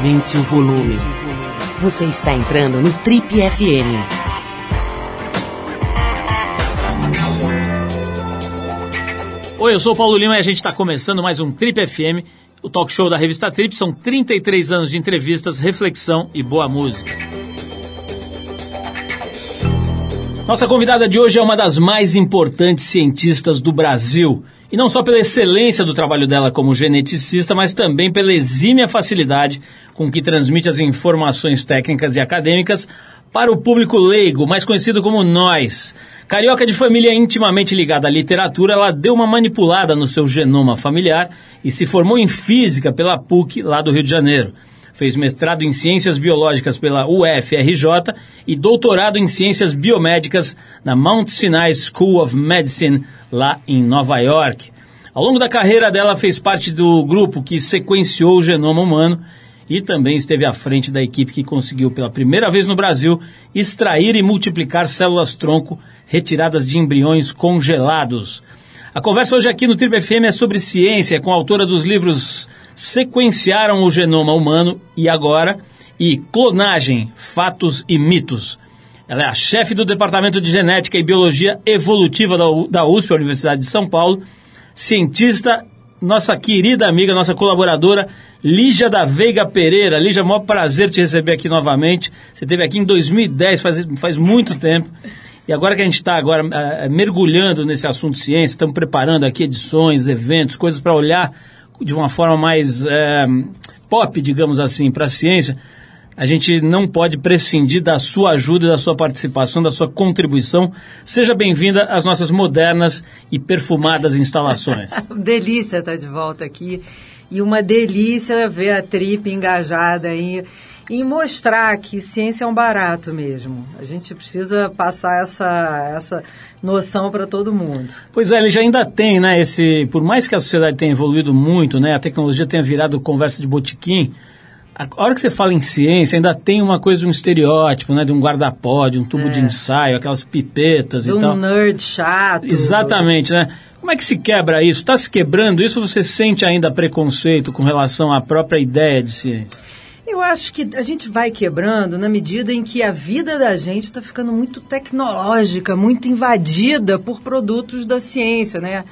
Aumente o volume. Você está entrando no Trip FM. Oi, eu sou o Paulo Lima e a gente está começando mais um Trip FM, o talk show da revista Trip. São 33 anos de entrevistas, reflexão e boa música. Nossa convidada de hoje é uma das mais importantes cientistas do Brasil. E não só pela excelência do trabalho dela como geneticista, mas também pela exímia facilidade com que transmite as informações técnicas e acadêmicas para o público leigo, mais conhecido como nós. Carioca de família intimamente ligada à literatura, ela deu uma manipulada no seu genoma familiar e se formou em física pela PUC, lá do Rio de Janeiro. Fez mestrado em Ciências Biológicas pela UFRJ e doutorado em Ciências Biomédicas na Mount Sinai School of Medicine, lá em Nova York. Ao longo da carreira dela, fez parte do grupo que sequenciou o genoma humano e também esteve à frente da equipe que conseguiu pela primeira vez no Brasil extrair e multiplicar células-tronco retiradas de embriões congelados. A conversa hoje aqui no Triple FM é sobre ciência, com a autora dos livros Sequenciaram o Genoma Humano e Agora e Clonagem, Fatos e Mitos. Ela é a chefe do Departamento de Genética e Biologia Evolutiva da, USP, a Universidade de São Paulo, cientista, nossa querida amiga, nossa colaboradora, Lígia da Veiga Pereira. Lígia, maior prazer te receber aqui novamente. Você esteve aqui em 2010, faz, faz muito tempo. E agora que a gente está agora uh, mergulhando nesse assunto ciência, estamos preparando aqui edições, eventos, coisas para olhar de uma forma mais uh, pop, digamos assim, para a ciência. A gente não pode prescindir da sua ajuda, da sua participação, da sua contribuição. Seja bem-vinda às nossas modernas e perfumadas instalações. delícia estar de volta aqui. E uma delícia ver a Trip engajada aí em mostrar que ciência é um barato mesmo. A gente precisa passar essa, essa noção para todo mundo. Pois é, ele já ainda tem, né, esse, por mais que a sociedade tenha evoluído muito, né, a tecnologia tenha virado conversa de botiquim, a hora que você fala em ciência, ainda tem uma coisa de um estereótipo, né? De um guarda-pó, de um tubo é. de ensaio, aquelas pipetas de e um tal. um nerd chato. Exatamente, né? Como é que se quebra isso? Está se quebrando isso ou você sente ainda preconceito com relação à própria ideia de ciência? Eu acho que a gente vai quebrando na medida em que a vida da gente está ficando muito tecnológica, muito invadida por produtos da ciência, né?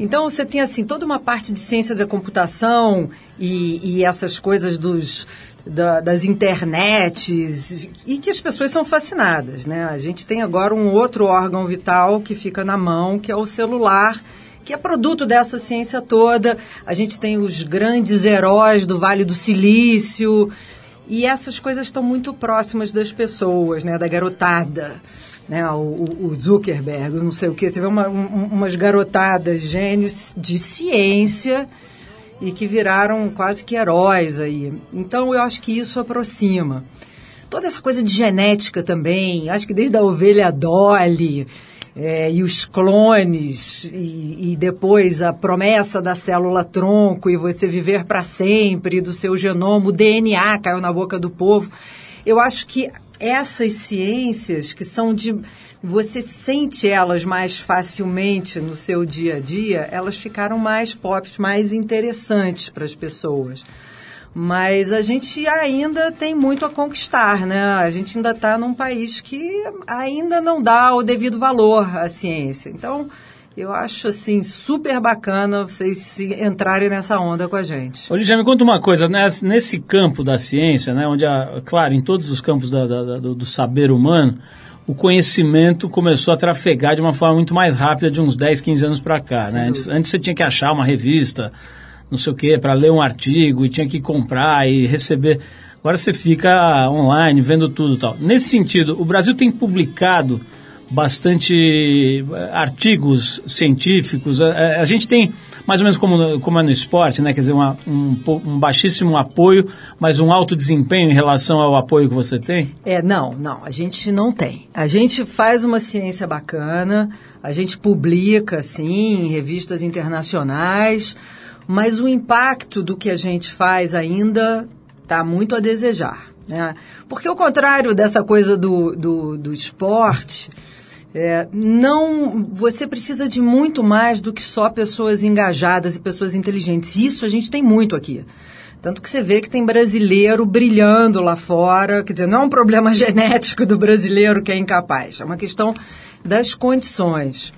Então você tem assim toda uma parte de ciência da computação e, e essas coisas dos da, das internets e que as pessoas são fascinadas, né? A gente tem agora um outro órgão vital que fica na mão, que é o celular, que é produto dessa ciência toda. A gente tem os grandes heróis do Vale do Silício e essas coisas estão muito próximas das pessoas, né? Da garotada né, o, o Zuckerberg, não sei o que, você vê uma, um, umas garotadas gênios de ciência e que viraram quase que heróis aí. Então eu acho que isso aproxima. Toda essa coisa de genética também, acho que desde a ovelha Dolly é, e os clones e, e, depois a promessa da célula tronco e você viver para sempre do seu genoma, o DNA caiu na boca do povo. Eu acho que essas ciências que são de você sente elas mais facilmente no seu dia a dia, elas ficaram mais pop, mais interessantes para as pessoas. Mas a gente ainda tem muito a conquistar, né? A gente ainda está num país que ainda não dá o devido valor à ciência. Então, eu acho assim super bacana vocês se entrarem nessa onda com a gente. Olívia, me conta uma coisa, né? nesse campo da ciência, né, onde, a, claro, em todos os campos da, da, do, do, saber humano, o conhecimento começou a trafegar de uma forma muito mais rápida de uns 10, 15 anos para cá. Né? Antes, antes, você tinha que achar uma revista, não sei o quê, para ler um artigo, e tinha que comprar e receber. Agora você fica online, vendo tudo e tal. Nesse sentido, o Brasil tem publicado bastante eh, artigos científicos. A, a, gente tem, mais ou menos como, como é no esporte, né? quer dizer, uma, um, um, baixíssimo apoio, mas um alto desempenho em relação ao apoio que você tem? É, não, não, a gente não tem. A gente faz uma ciência bacana, a gente publica, sim, em revistas internacionais, mas o impacto do que a gente faz ainda está muito a desejar. Né? Porque ao contrário dessa coisa do, do, do esporte, é, não, você precisa de muito mais do que só pessoas engajadas e pessoas inteligentes. Isso a gente tem muito aqui. Tanto que você vê que tem brasileiro brilhando lá fora, quer dizer, não é um problema genético do brasileiro que é incapaz, é uma questão das condições.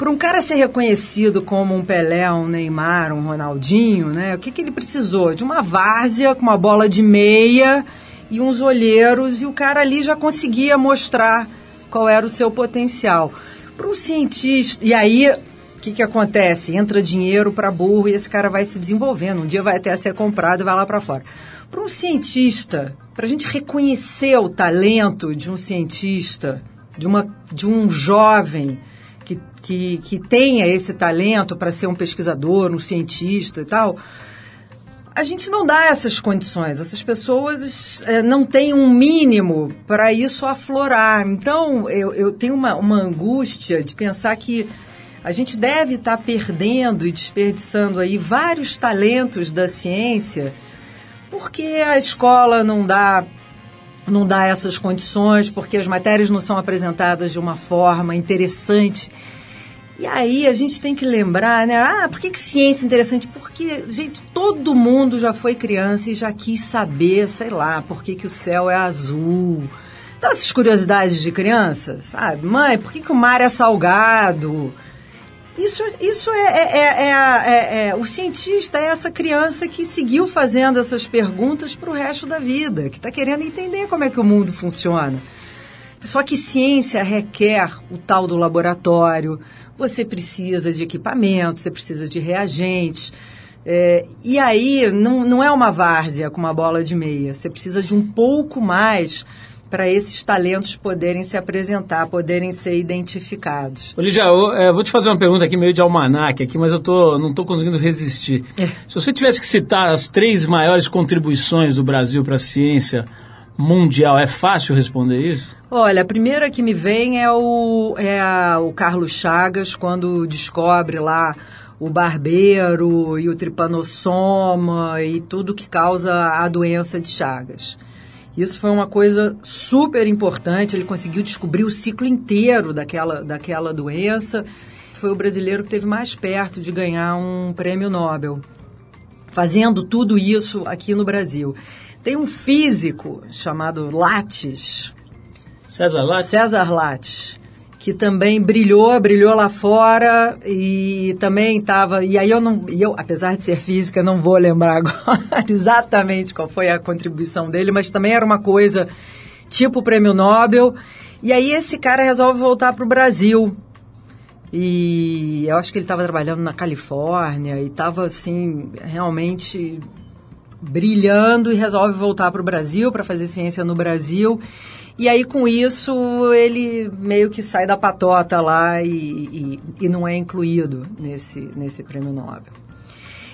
Para um cara ser reconhecido como um Pelé, um Neymar, um Ronaldinho, né? O que, que ele precisou? De uma várzea com uma bola de meia e uns olheiros, e o cara ali já conseguia mostrar qual era o seu potencial. Para um cientista, e aí o que, que acontece? Entra dinheiro para burro e esse cara vai se desenvolvendo. Um dia vai até ser comprado e vai lá para fora. Para um cientista, para a gente reconhecer o talento de um cientista, de, uma, de um jovem que, que, tenha esse talento para ser um pesquisador, um cientista e tal, a gente não dá essas condições. Essas pessoas é, não têm um mínimo para isso aflorar. Então, eu, eu tenho uma, uma angústia de pensar que a gente deve estar tá perdendo e desperdiçando aí vários talentos da ciência, porque a escola não dá não dá essas condições, porque as matérias não são apresentadas de uma forma interessante. E aí a gente tem que lembrar, né? Ah, por que, que ciência é interessante? Porque, gente, todo mundo já foi criança e já quis saber, sei lá, por que, que o céu é azul. Sabe essas curiosidades de criança? Sabe? Mãe, por que, que o mar é salgado? Isso, isso é, é, é, é, o cientista é essa criança que seguiu fazendo essas perguntas para o resto da vida, que está querendo entender como é que o mundo funciona. Só que ciência requer o tal do laboratório, você precisa de equipamento, você precisa de reagentes. É, e aí não, não é uma várzea com uma bola de meia, você precisa de um pouco mais para esses talentos poderem se apresentar, poderem ser identificados. Olívia, eu, é, vou te fazer uma pergunta aqui meio de almanac aqui, mas eu tô, não estou conseguindo resistir. É. Se você tivesse que citar as três maiores contribuições do Brasil para a ciência mundial, é fácil responder isso? Olha, a primeira que me vem é o, é a, o Carlos Chagas, quando descobre lá o barbeiro e o tripanossoma e tudo que causa a doença de Chagas. Isso foi uma coisa super importante. Ele conseguiu descobrir o ciclo inteiro daquela, daquela doença. Foi o brasileiro que teve mais perto de ganhar um prêmio Nobel, fazendo tudo isso aqui no Brasil. Tem um físico chamado Lattes. César Lattes? César Lattes que também brilhou, brilhou lá fora e também estava. E aí eu não, eu, apesar de ser física, não vou lembrar agora exatamente qual foi a contribuição dele, mas também era uma coisa tipo prêmio Nobel. E aí esse cara resolve voltar para o Brasil. E eu acho que ele estava trabalhando na Califórnia e estava assim realmente brilhando e resolve voltar para o Brasil para fazer ciência no Brasil. E aí, com isso, ele meio que sai da patota lá e, e, e não é incluído nesse, nesse prêmio Nobel.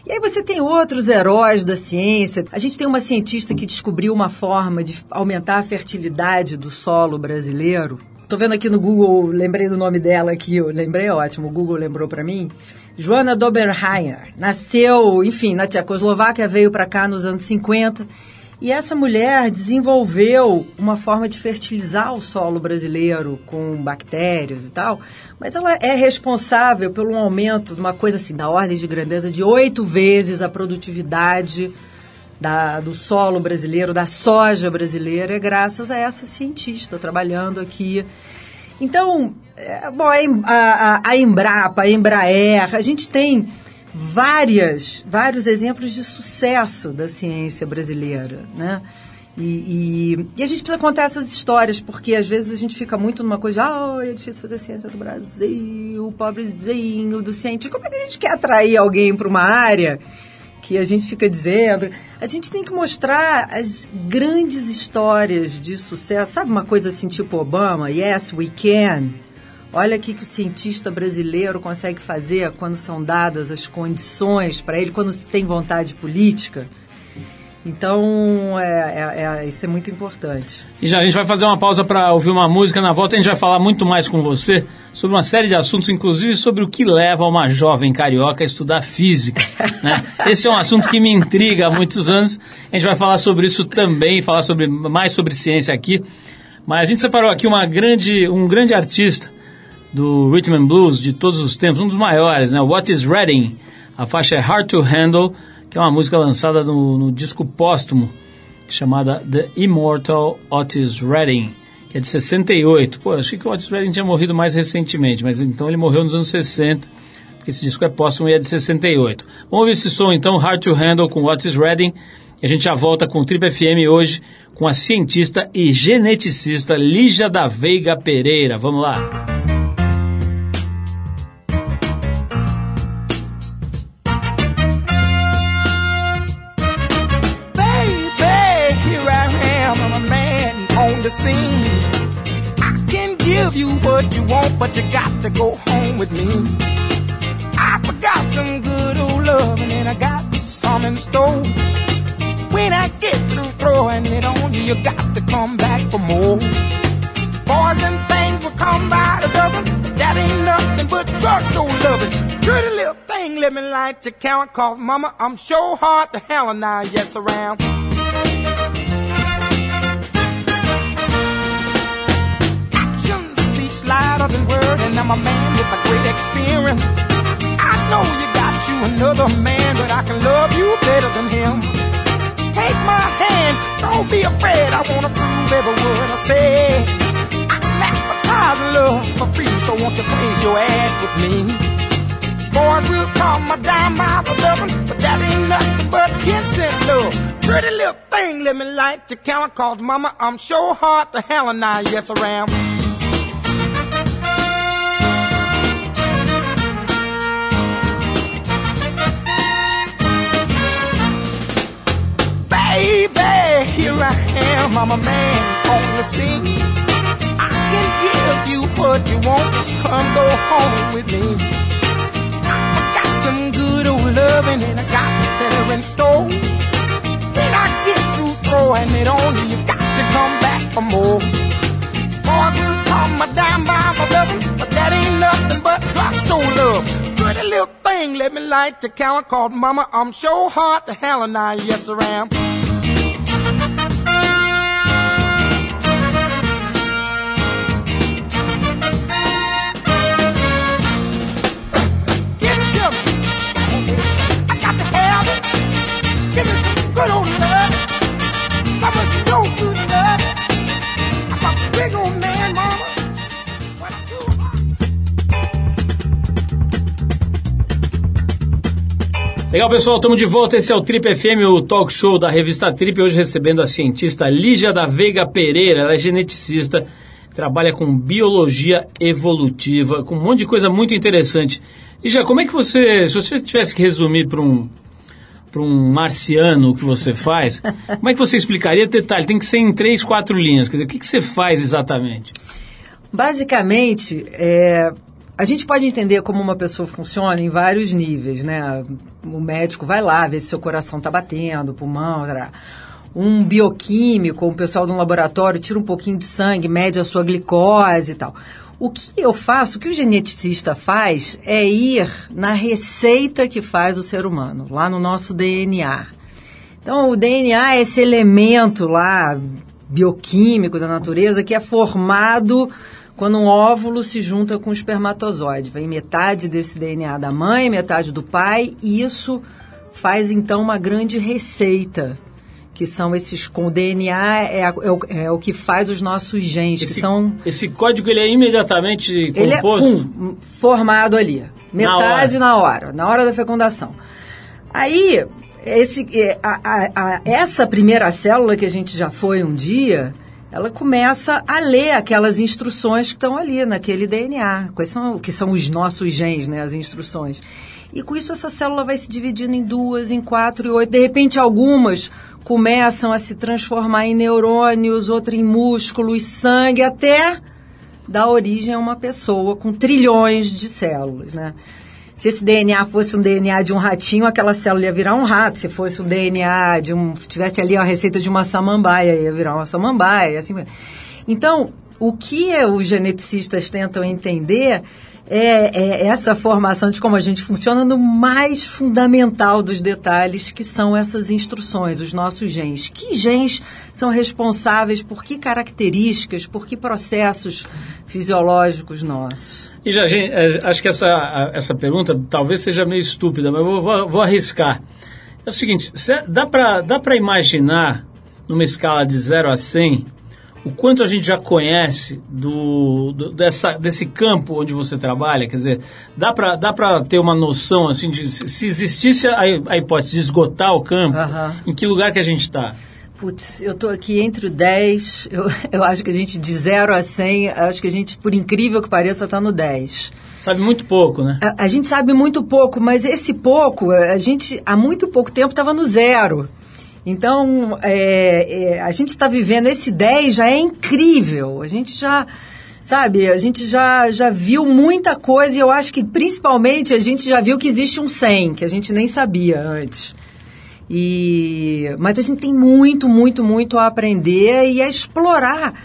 E aí você tem outros heróis da ciência. A gente tem uma cientista que descobriu uma forma de aumentar a fertilidade do solo brasileiro. Estou vendo aqui no Google, lembrei do nome dela aqui, eu lembrei, ótimo, o Google lembrou para mim. Joana Doberheimer. Nasceu, enfim, na Tchecoslováquia, veio para cá nos anos 50 e essa mulher desenvolveu uma forma de fertilizar o solo brasileiro com bactérias e tal, mas ela é responsável pelo aumento de uma coisa assim, da ordem de grandeza de oito vezes a produtividade da, do solo brasileiro, da soja brasileira, é graças a essa cientista trabalhando aqui. Então, é, bom, a, a, a Embrapa, a Embraer, a gente tem várias, vários exemplos de sucesso da ciência brasileira, né? E, e, e, a gente precisa contar essas histórias, porque às vezes a gente fica muito numa coisa, ah, oh, é difícil fazer ciência do Brasil, pobrezinho do cientista. Como é que a gente quer atrair alguém para uma área que a gente fica dizendo? A gente tem que mostrar as grandes histórias de sucesso. Sabe uma coisa assim, tipo Obama? Yes, we can. Olha o que o cientista brasileiro consegue fazer quando são dadas as condições para ele, quando se tem vontade política. Então, é, é, é, isso é muito importante. E já a gente vai fazer uma pausa para ouvir uma música. Na volta a gente vai falar muito mais com você sobre uma série de assuntos, inclusive sobre o que leva uma jovem carioca a estudar física. Né? Esse é um assunto que me intriga há muitos anos. A gente vai falar sobre isso também, falar sobre, mais sobre ciência aqui. Mas a gente separou aqui uma grande, um grande artista do Rhythm and Blues de todos os tempos, um dos maiores, né? What is Reading? A faixa é Hard to Handle, que é uma música lançada no, no disco póstumo chamada The Immortal Otis Redding, que é de 68. Pô, achei que o Otis Redding tinha morrido mais recentemente, mas então ele morreu nos anos 60, porque esse disco é póstumo e é de 68. Vamos ouvir esse som então, Hard to Handle com Otis Redding, e a gente já volta com o Trip FM hoje com a cientista e geneticista Lígia da Veiga Pereira. Vamos lá. I can give you what you want, but you got to go home with me. I forgot some good old love, and I got some in store. When I get through throwing it on you, you got to come back for more. Boys and things will come by the dozen. That ain't nothing but drugstore loving. Pretty little thing, let me light your count, cause mama, I'm sure hard to hell and I yes around. Than word, and I'm a man with a great experience. I know you got you another man, but I can love you better than him. Take my hand, don't be afraid. I wanna prove every word I say. I'm advertising love for free, so won't you place your ad with me? Boys will call my dime the dozen, but that ain't nothing but ten cent love. Pretty little thing, let me light your count, cause mama, I'm sure hard to hell and I yes around. I am, I'm a man on the scene. I can give you what you want, just come go home with me. I got some good old loving and I got better in store. When I get through throwing it on you, you got to come back for more. Boys will call my dime by my loving, but that ain't nothing but drugstore love. Pretty little thing, let me light the count called Mama. I'm sure hard to hell and I, yes, I am. Legal, pessoal, estamos de volta. Esse é o Trip FM, o talk show da revista Trip. Hoje recebendo a cientista Lígia da Veiga Pereira. Ela é geneticista, trabalha com biologia evolutiva, com um monte de coisa muito interessante. Lígia, como é que você, se você tivesse que resumir para um, para um marciano o que você faz, como é que você explicaria? Detalhe, tem que ser em três, quatro linhas. Quer dizer, o que, que você faz exatamente? Basicamente, é, a gente pode entender como uma pessoa funciona em vários níveis, né? O médico vai lá ver se seu coração está batendo, pulmão, tará. um bioquímico, um pessoal de um laboratório tira um pouquinho de sangue, mede a sua glicose e tal. O que eu faço, o que o geneticista faz é ir na receita que faz o ser humano, lá no nosso DNA. Então, o DNA é esse elemento lá bioquímico da natureza que é formado quando um óvulo se junta com o espermatozoide. Vem metade desse DNA da mãe, metade do pai, e isso faz então uma grande receita que são esses com DNA é, é, o, é, o, que faz os nossos genes, esse, que são esse código ele é imediatamente ele composto, é um, formado ali, metade na hora. na hora, na hora da fecundação. Aí esse, é, a, a, a, essa primeira célula que a gente já foi um dia, ela começa a ler aquelas instruções que estão ali naquele DNA, quais são que são os nossos genes, né, as instruções. E com isso essa célula vai se dividindo em duas, em quatro e oito. De repente algumas começam a se transformar em neurônios, outras em músculos, sangue, até dar origem a uma pessoa com trilhões de células, né? Se esse DNA fosse um DNA de um ratinho, aquela célula ia virar um rato. Se fosse um DNA de um. tivesse ali a receita de uma samambaia, ia virar uma samambaia, assim. Então, o que os geneticistas tentam entender é, é, essa formação de como a gente funciona no mais fundamental dos detalhes, que são essas instruções, os nossos genes. Que genes são responsáveis por que características, por que processos fisiológicos nossos? E já, gente, é, acho que essa, essa pergunta talvez seja meio estúpida, mas vou, vou arriscar. É o seguinte, dá para dá imaginar, numa escala de 0 a 100, o quanto a gente já conhece do, do- dessa, desse campo onde você trabalha? Quer dizer, dá para dá pra ter uma noção, assim, de se se existisse a, a hipótese de esgotar o campo, Aham. em que lugar que a gente está? Putz, eu tô aqui entre o 10, eu, eu acho que a gente, de 0 a 100, acho que a gente, por incrível que pareça, tá no 10. Sabe muito pouco, né? A, a gente sabe muito pouco, mas esse pouco, a gente há muito pouco tempo estava no zero. Então, é, é, a gente está vivendo esse 10 já é incrível. A gente já, sabe, a gente já, já viu muita coisa e eu acho que principalmente a gente já viu que existe um 100, que a gente nem sabia antes. E, mas a gente tem muito, muito, muito a aprender e a explorar.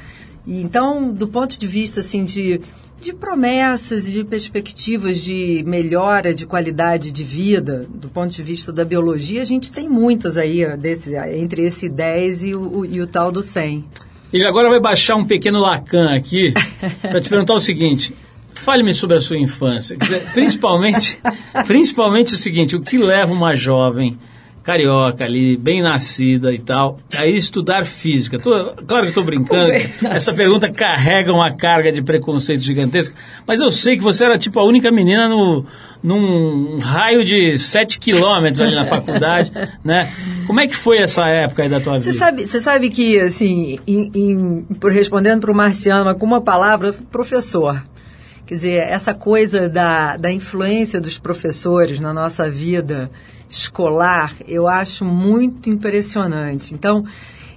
E, então, do ponto de vista assim de, de promessas e de perspectivas de melhora de qualidade de vida, do ponto de vista da biologia, a gente tem muitas aí, desse, entre esse 10 e o, e o tal do 100. Ele agora vai baixar um pequeno Lacan aqui para te perguntar o seguinte. Fale-me sobre a sua infância. Principalmente, principalmente o seguinte, o que leva uma jovem carioca ali, bem nascida e tal, a ir estudar física? Tô- claro que estou brincando, essa pergunta carrega uma carga de preconceito gigantesca, mas eu sei que você era tipo a única menina no, num raio de 7 quilômetros ali na faculdade, né? Como é que foi essa época aí da tua Você vida? sabe, você sabe que, assim, em- em- por respondendo para o Marciano, mas com uma palavra, professor. Quer dizer, essa coisa da, da influência dos professores na nossa vida escolar, eu acho muito impressionante. Então,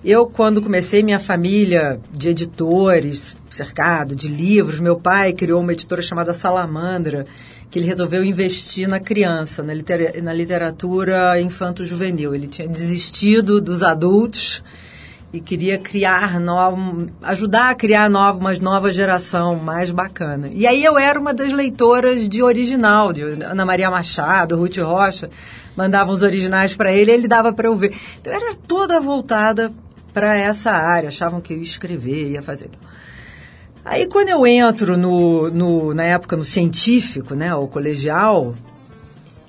eu, quando comecei minha família de editores, cercado de livros, meu pai criou uma editora chamada Salamandra, que ele resolveu investir na criança, na, litera- na literatura infanto-juvenil. Ele tinha desistido dos adultos e queria criar novo, ajudar a criar nova, uma nova geração mais bacana. E aí eu era uma das leitoras de original, de Ana Maria Machado, Ruth Rocha, mandavam os originais para ele, ele dava para eu ver. Então era toda voltada para essa área, achavam que eu ia escrever, ia fazer. Aí quando eu entro no, no, na época no científico, né, o colegial,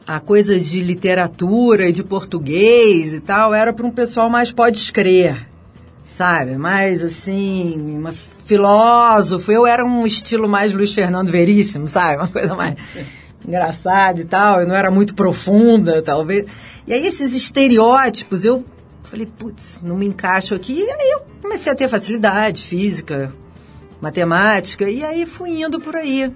a coisa de literatura e de português e tal era para um pessoal mais pode escrever, sabe? Mais assim, uma filósofo. Eu era um estilo mais Luiz Fernando Veríssimo, sabe? Uma coisa mais engraçada e tal. Eu não era muito profunda, talvez. E aí esses estereótipos, eu falei, putz, não me encaixo aqui. E aí eu comecei a ter facilidade física, matemática, e aí fui indo por aí.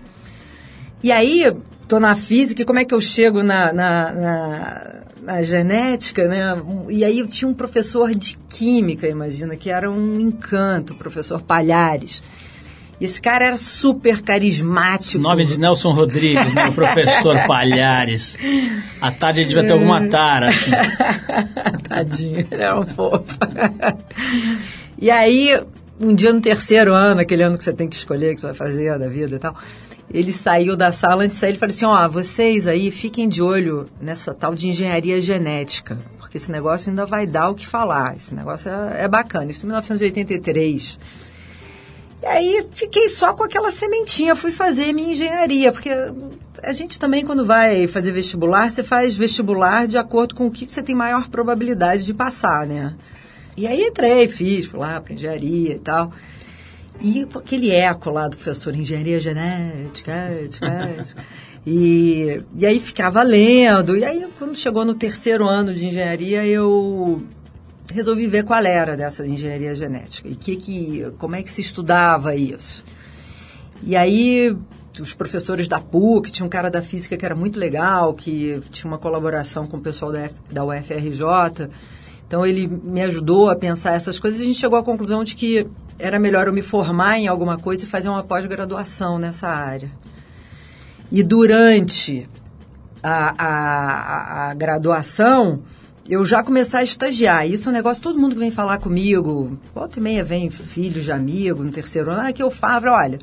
E aí, tô na física, e como é que eu chego na, na, na, na genética, né? E aí eu tinha um professor de química, imagina, que era um encanto, o professor Palhares. Esse cara era super carismático. Nome de Nelson Rodrigues, né? O professor Palhares. À tarde ele devia ter alguma tara. Assim. Tadinho, ele era um fofo. e aí, um dia no terceiro ano, aquele ano que você tem que escolher o que você vai fazer da vida e tal, ele saiu da sala, antes de sair, ele falou assim, ó, vocês aí fiquem de olho nessa tal de engenharia genética, porque esse negócio ainda vai dar o que falar, esse negócio é, é bacana. Isso em 1983. E aí fiquei só com aquela sementinha, fui fazer minha engenharia, porque a gente também, quando vai fazer vestibular, você faz vestibular de acordo com o que você tem maior probabilidade de passar, né? E aí entrei, fiz, fui lá para engenharia e tal. E aquele eco lá do professor, engenharia genética, ética, ética. E, e aí ficava lendo. E aí, quando chegou no terceiro ano de engenharia, eu resolvi ver qual era dessa engenharia genética e que, que, como é que se estudava isso. E aí, os professores da PUC, tinha um cara da física que era muito legal, que tinha uma colaboração com o pessoal da, F, da UFRJ. Então, ele me ajudou a pensar essas coisas e a gente chegou à conclusão de que era melhor eu me formar em alguma coisa e fazer uma pós-graduação nessa área. E durante a, a, a graduação, eu já começar a estagiar. Isso é um negócio, todo mundo que vem falar comigo, volta e meia vem filhos de amigo no terceiro ano, ah, que eu falo, olha,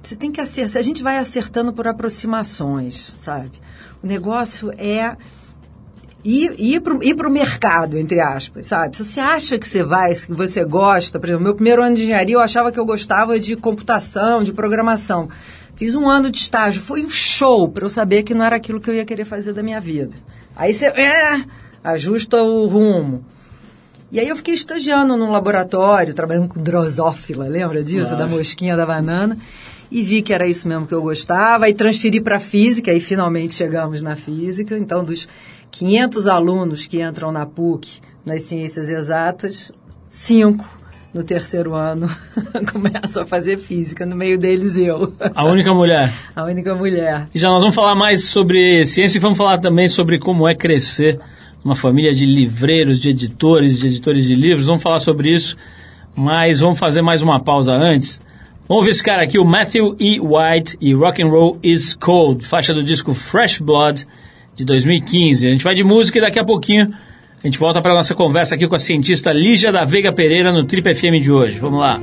você tem que acertar, a gente vai acertando por aproximações, sabe? O negócio é ir, ir para o mercado, entre aspas, sabe? Se você acha que você vai, que você gosta, por exemplo, meu primeiro ano de engenharia eu achava que eu gostava de computação, de programação. Fiz um ano de estágio, foi um show para eu saber que não era aquilo que eu ia querer fazer da minha vida. Aí você, é, ajusta o rumo. E aí eu fiquei estagiando num laboratório, trabalhando com drosófila, lembra disso? Da mosquinha da banana. E vi que era isso mesmo que eu gostava, e transferi para física, e finalmente chegamos na física. Então, dos 500 alunos que entram na PUC, nas ciências exatas, cinco no terceiro ano começam a fazer física, no meio deles eu. A única mulher. A única mulher. E já nós vamos falar mais sobre ciência e vamos falar também sobre como é crescer numa família de livreiros, de editores, de editores de livros. Vamos falar sobre isso, mas vamos fazer mais uma pausa antes. Vamos ver esse cara aqui, o Matthew E. White e Rock and Roll is Cold, faixa do disco Fresh Blood de 2015. A gente vai de música e daqui a pouquinho a gente volta para nossa conversa aqui com a cientista Lígia da Veiga Pereira no Trip FM de hoje. Vamos lá.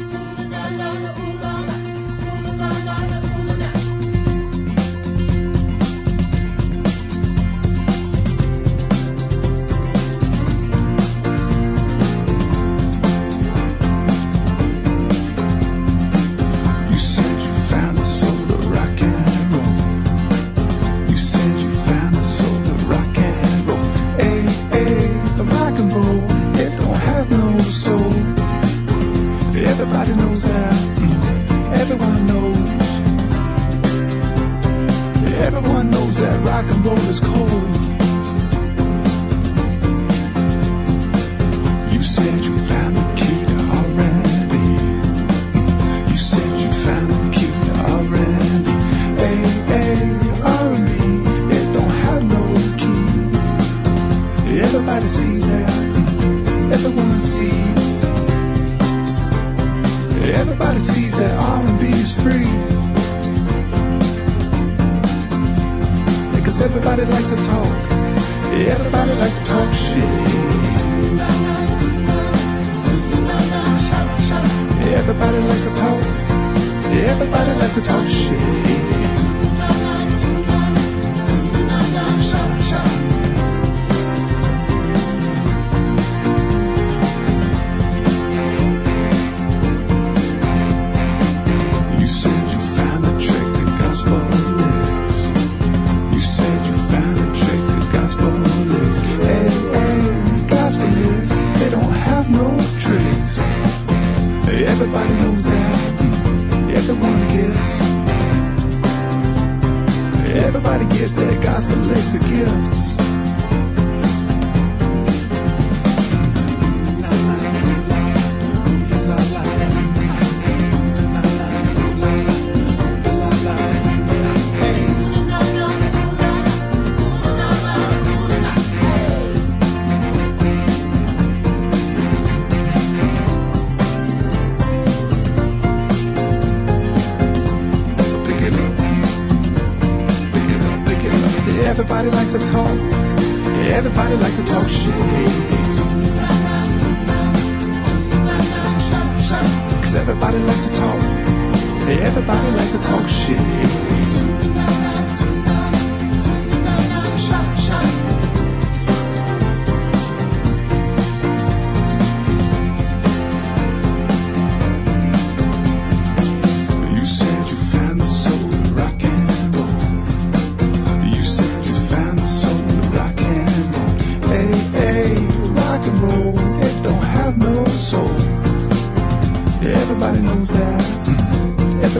Everybody likes to talk shit.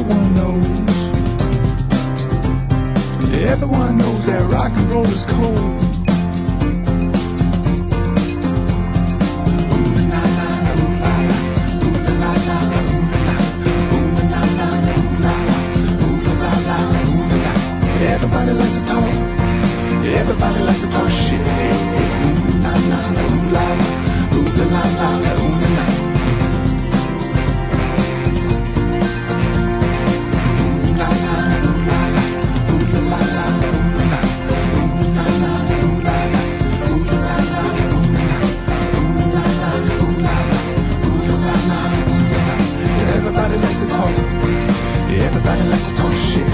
Everyone knows. Everyone knows that rock and roll is cold. Everybody likes to talk. Everybody likes to talk shit. Ooh, la, la, ooh, la, la, ooh, la, la. Talk. Everybody likes to talk shit.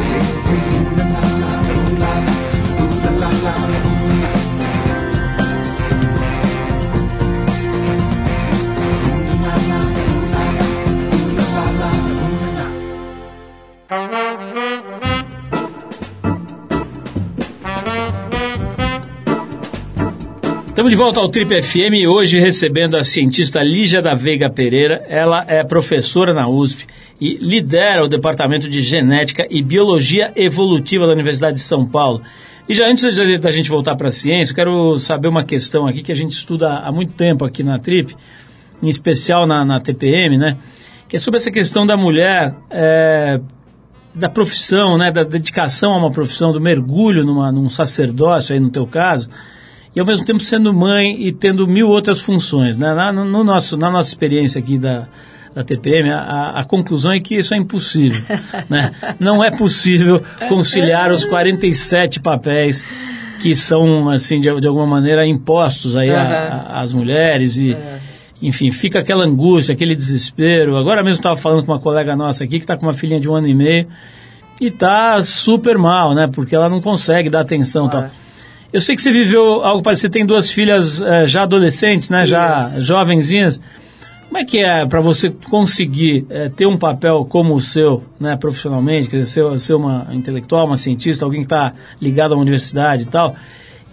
Estamos de volta ao Trip FM hoje recebendo a cientista Lígia da Veiga Pereira. Ela é professora na USP e lidera o Departamento de Genética e Biologia Evolutiva da Universidade de São Paulo. E já antes da gente voltar para a ciência, quero saber uma questão aqui que a gente estuda há muito tempo aqui na Trip, em especial na, na TPM, né? Que é sobre essa questão da mulher, é, da profissão, né? Da dedicação a uma profissão, do mergulho numa, num sacerdócio, aí no teu caso, e ao mesmo tempo sendo mãe e tendo mil outras funções, né? Na, no nosso, na nossa experiência aqui da, da TPM, a- a, conclusão é que isso é impossível, né? Não é possível conciliar os 47 papéis que são, assim, de, de alguma maneira impostos aí às mulheres e... Enfim, fica aquela angústia, aquele desespero. Agora mesmo estava falando com uma colega nossa aqui que está com uma filhinha de um ano e meio e tá super mal, né? Porque ela não consegue dar atenção e tal. Eu sei que você viveu algo parecido, tem duas filhas eh, já adolescentes, né? Já Isso. jovenzinhas. Como é que é para você conseguir eh, ter um papel como o seu, né, profissionalmente, quer dizer, ser, ser uma intelectual, uma cientista, alguém que está ligado a uma universidade e tal,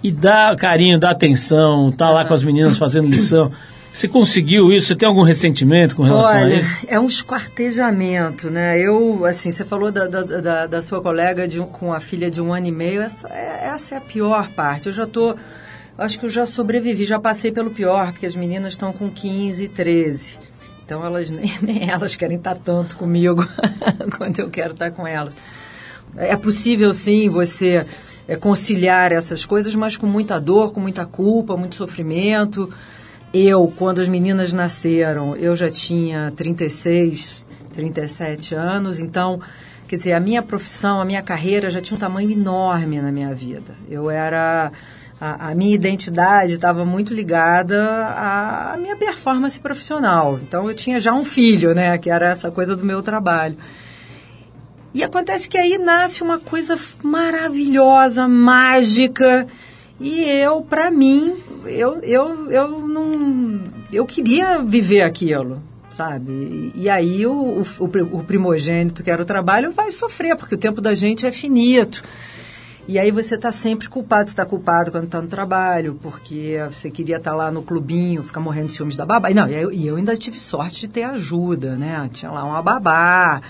e dar carinho, dar atenção, tá lá com as meninas fazendo lição. Você conseguiu isso? Você tem algum ressentimento com relação a Olha, isso? é um esquartejamento, né? Eu, assim, você falou da, da, da, da sua colega de com a filha de um ano e meio, essa é, essa é a pior parte. Eu já tô, acho que eu já sobrevivi, já passei pelo pior, porque as meninas estão com 15, 13. Então elas nem, nem elas querem estar tanto comigo quando eu quero estar com elas. É possível sim você é, conciliar essas coisas, mas com muita dor, com muita culpa, muito sofrimento. Eu, quando as meninas nasceram, eu já tinha 36, 37 anos, então, quer dizer, a minha profissão, a minha carreira já tinha um tamanho enorme na minha vida. Eu era. A, a minha identidade estava muito ligada à, à minha performance profissional. Então, eu tinha já um filho, né, que era essa coisa do meu trabalho. E acontece que aí nasce uma coisa maravilhosa, mágica. E eu, para mim, eu, eu, eu não. Eu queria viver aquilo, sabe? E, aí o, o, o primogênito, que era o trabalho, vai sofrer, porque o tempo da gente é finito. E aí você está sempre culpado, você está culpado quando está no trabalho, porque você queria estar lá no clubinho, ficar morrendo de ciúmes da babá. E, não, e eu, e eu ainda tive sorte de ter ajuda, né? Tinha lá uma babá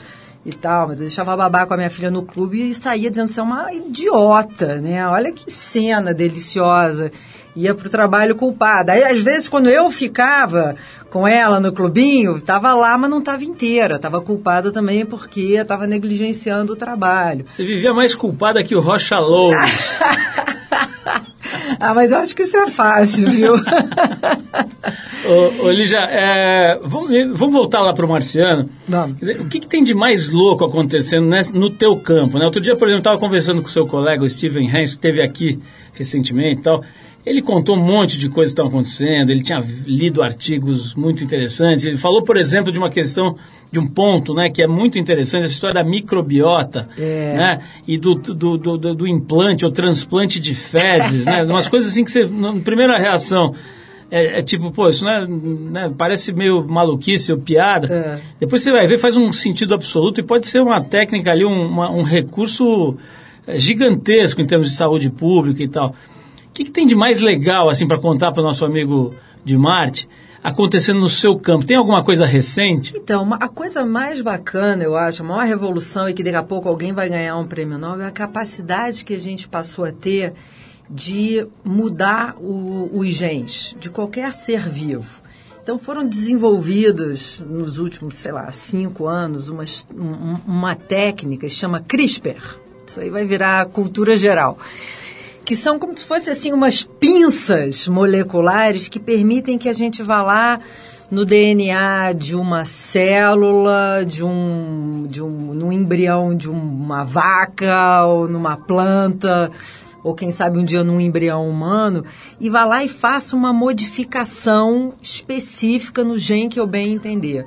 e tal, mas eu deixava babá com a minha filha no clube e saía dizendo que você é uma idiota, né? Olha que cena deliciosa. Ia pro trabalho culpada. Aí, às vezes, quando eu ficava com ela no clubinho, estava lá, mas não estava inteira. Estava culpada também porque estava negligenciando o trabalho. Você vivia mais culpada que o Rocha Loures. ah, mas eu acho que isso é fácil, viu? ô, ô, Lígia, é, vamos, vamos voltar lá para o Marciano. Dizer, o que, que, tem de mais louco acontecendo nesse, no teu campo? Né? Outro dia, por exemplo, eu estava conversando com o seu colega, o Steven Hens, que esteve aqui recentemente e tal. Ele contou um monte de coisas que estão acontecendo, ele tinha lido artigos muito interessantes. Ele falou, por exemplo, de uma questão, de um ponto né, que é muito interessante, essa história da microbiota É. né, e do, do, do, do, implante ou transplante de fezes. né, umas coisas assim que você, na primeira reação, é, é, tipo, pô, isso não é, né, parece meio maluquice ou piada. É. Depois você vai ver, faz um sentido absoluto e pode ser uma técnica ali, um, uma, um recurso é, gigantesco em termos de saúde pública e tal. O que, que tem de mais legal, assim, para contar para o nosso amigo de Marte, acontecendo no seu campo? Tem alguma coisa recente? Então, uma- a coisa mais bacana, eu acho, a maior revolução e que daqui a pouco alguém vai ganhar um prêmio Nobel é a capacidade que a gente passou a ter de mudar o- os genes de qualquer ser vivo. Então foram desenvolvidas nos últimos, sei lá, cinco anos umas- um- uma técnica que chama CRISPR. Isso aí vai virar cultura geral que são como se fossem assim umas pinças moleculares que permitem que a gente vá lá no DNA de uma célula, de um, de um, no embrião de uma vaca ou numa planta, ou quem sabe um dia num embrião humano, e vá lá e faça uma modificação específica no gene que eu bem entender.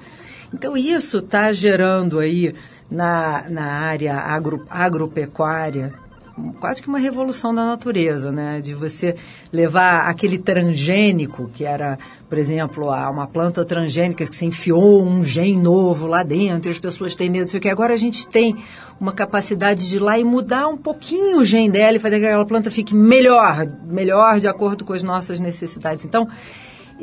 Então isso está gerando aí na, na área agro, agropecuária quase que uma revolução da natureza, né? De você levar aquele transgênico, que era, por exemplo, uma planta transgênica que se enfiou um gene novo lá dentro, e as pessoas têm medo, sei o que. Agora a gente tem uma capacidade de ir lá e mudar um pouquinho o gene dela e fazer que aquela planta fique melhor, melhor de acordo com as nossas necessidades. Então,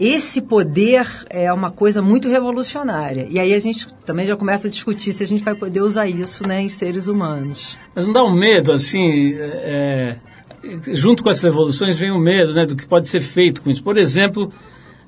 esse poder é uma coisa muito revolucionária. E aí a gente também já começa a discutir se a gente vai poder usar isso né, em seres humanos. Mas não dá um medo, assim, é, é, junto com essas evoluções vem o medo, né, do que pode ser feito com isso. Por exemplo,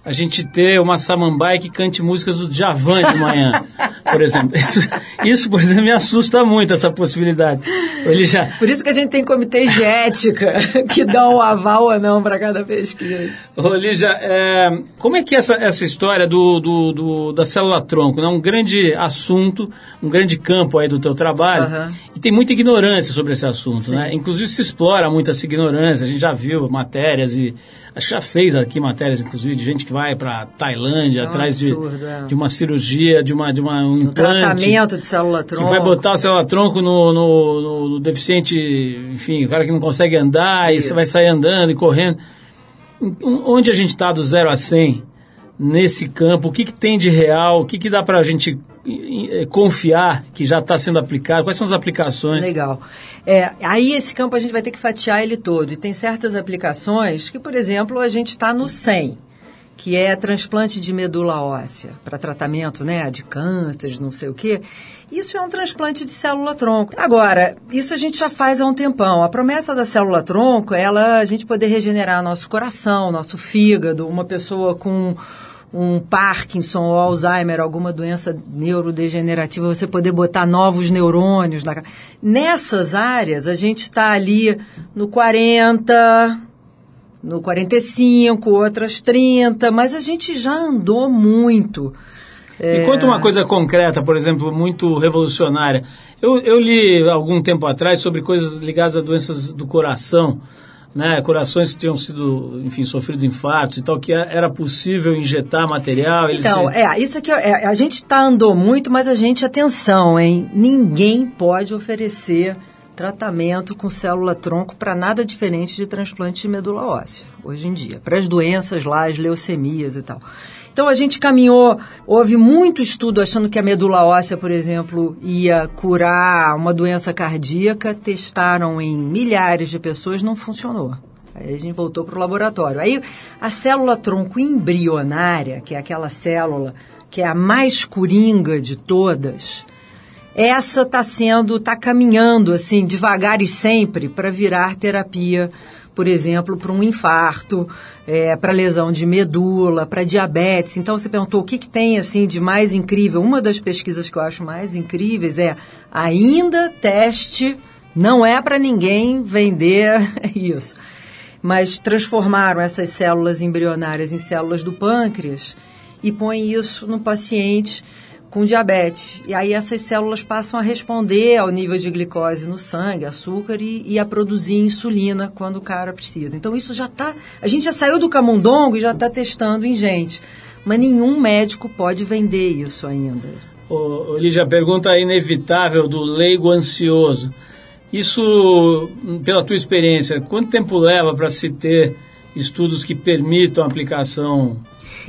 a gente ter uma samambaia que cante músicas do Djavan de manhã, por exemplo. Isso, isso, por exemplo, me assusta muito, essa possibilidade. Ele já... Por isso que a gente tem comitês de ética que dão o aval ou não para cada pesquisa. Ô, Lígia, é, como é que é essa, essa história do, do, do- da célula-tronco? É um grande assunto, um grande campo aí do teu trabalho, Aham. e tem muita ignorância sobre esse assunto, né? Inclusive se explora muito essa ignorância, a gente já viu matérias e acho que já fez aqui matérias, inclusive, de gente que vai para Tailândia É um atrás de, absurdo, é. de uma cirurgia, de, uma, de uma, um O implante. tratamento de célula Que vai botar a célula-tronco no, no, no- no deficiente, enfim, o cara que não consegue andar, e Isso. você vai sair andando e correndo. Onde a gente está do zero a 100 nesse campo? O que, que tem de real? O que, que dá para a gente confiar que já está sendo aplicado? Quais são as aplicações? Legal. É, aí esse campo a gente vai ter que fatiar ele todo. E tem certas aplicações que, por exemplo, a gente está no 100, que é transplante de medula óssea para tratamento né, de câncer, não sei o quê. Isso é um transplante de célula-tronco. Agora, isso a gente já faz há um tempão. A promessa da célula-tronco é ela, a gente poder regenerar nosso coração, nosso fígado, uma pessoa com um Parkinson ou Alzheimer, alguma doença neurodegenerativa, você poder botar novos neurônios na Nessas áreas, a gente está ali no 40, no 45, outras 30, mas a gente já andou muito. É, Me conta uma coisa concreta, por exemplo, muito revolucionária. Eu, eu li algum tempo atrás sobre coisas ligadas a doenças do coração, né? Corações que tinham sido, enfim, sofrido infartos e tal, que é- era possível injetar material. Então, se- é, isso aqui, é, a gente tá andou muito, mas a gente, atenção, hein? Ninguém pode oferecer tratamento com célula-tronco para nada diferente de transplante de medula óssea, hoje em dia. Para as doenças lá, as leucemias e tal. Então, a gente caminhou, houve muito estudo achando que a medula óssea, por exemplo, ia curar uma doença cardíaca, testaram em milhares de pessoas, não funcionou. Aí a gente voltou para o laboratório. Aí a célula tronco embrionária, que é aquela célula que é a mais coringa de todas, essa está sendo, está caminhando assim, devagar e sempre, para virar terapia, por exemplo, para um infarto, é, para lesão de medula, para diabetes. Então você perguntou o que, que tem assim de mais incrível. Uma das pesquisas que eu acho mais incríveis é ainda teste, não é para ninguém vender isso mas transformaram essas células embrionárias em células do pâncreas e põem isso no paciente com diabetes. E aí essas células passam a responder ao nível de glicose no sangue, açúcar e, e a produzir insulina quando o cara precisa. Então isso já está. A gente já saiu do camundongo e já está testando em gente. Mas nenhum médico pode vender isso ainda. Ô, Lígia, pergunta inevitável do leigo ansioso. Isso, pela tua experiência, quanto tempo leva para se ter estudos que permitam a aplicação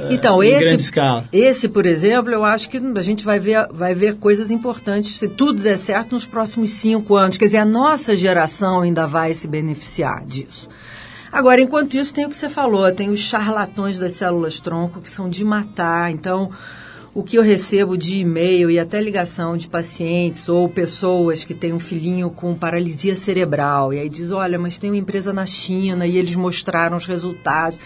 Então, em esse, grande escala? esse, por exemplo, eu acho que a gente vai ver, vai ver coisas importantes, se tudo der certo, nos próximos cinco anos. Quer dizer, a nossa geração ainda vai se beneficiar disso. Agora, enquanto isso, tem o que você falou, tem os charlatões das células-tronco que são de matar. Então, o que eu recebo de e-mail e até ligação de pacientes ou pessoas que têm um filhinho com paralisia cerebral e aí diz, olha, mas tem uma empresa na China e eles mostraram os resultados.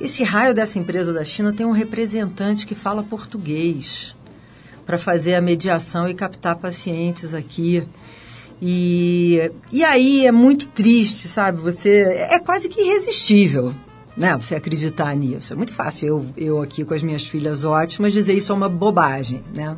Esse raio dessa empresa da China tem um representante que fala português para fazer a mediação e captar pacientes aqui. E, e aí é muito triste, sabe? Você é quase que irresistível, né? Você acreditar nisso. É muito fácil eu, eu aqui com as minhas filhas ótimas dizer isso é uma bobagem, né?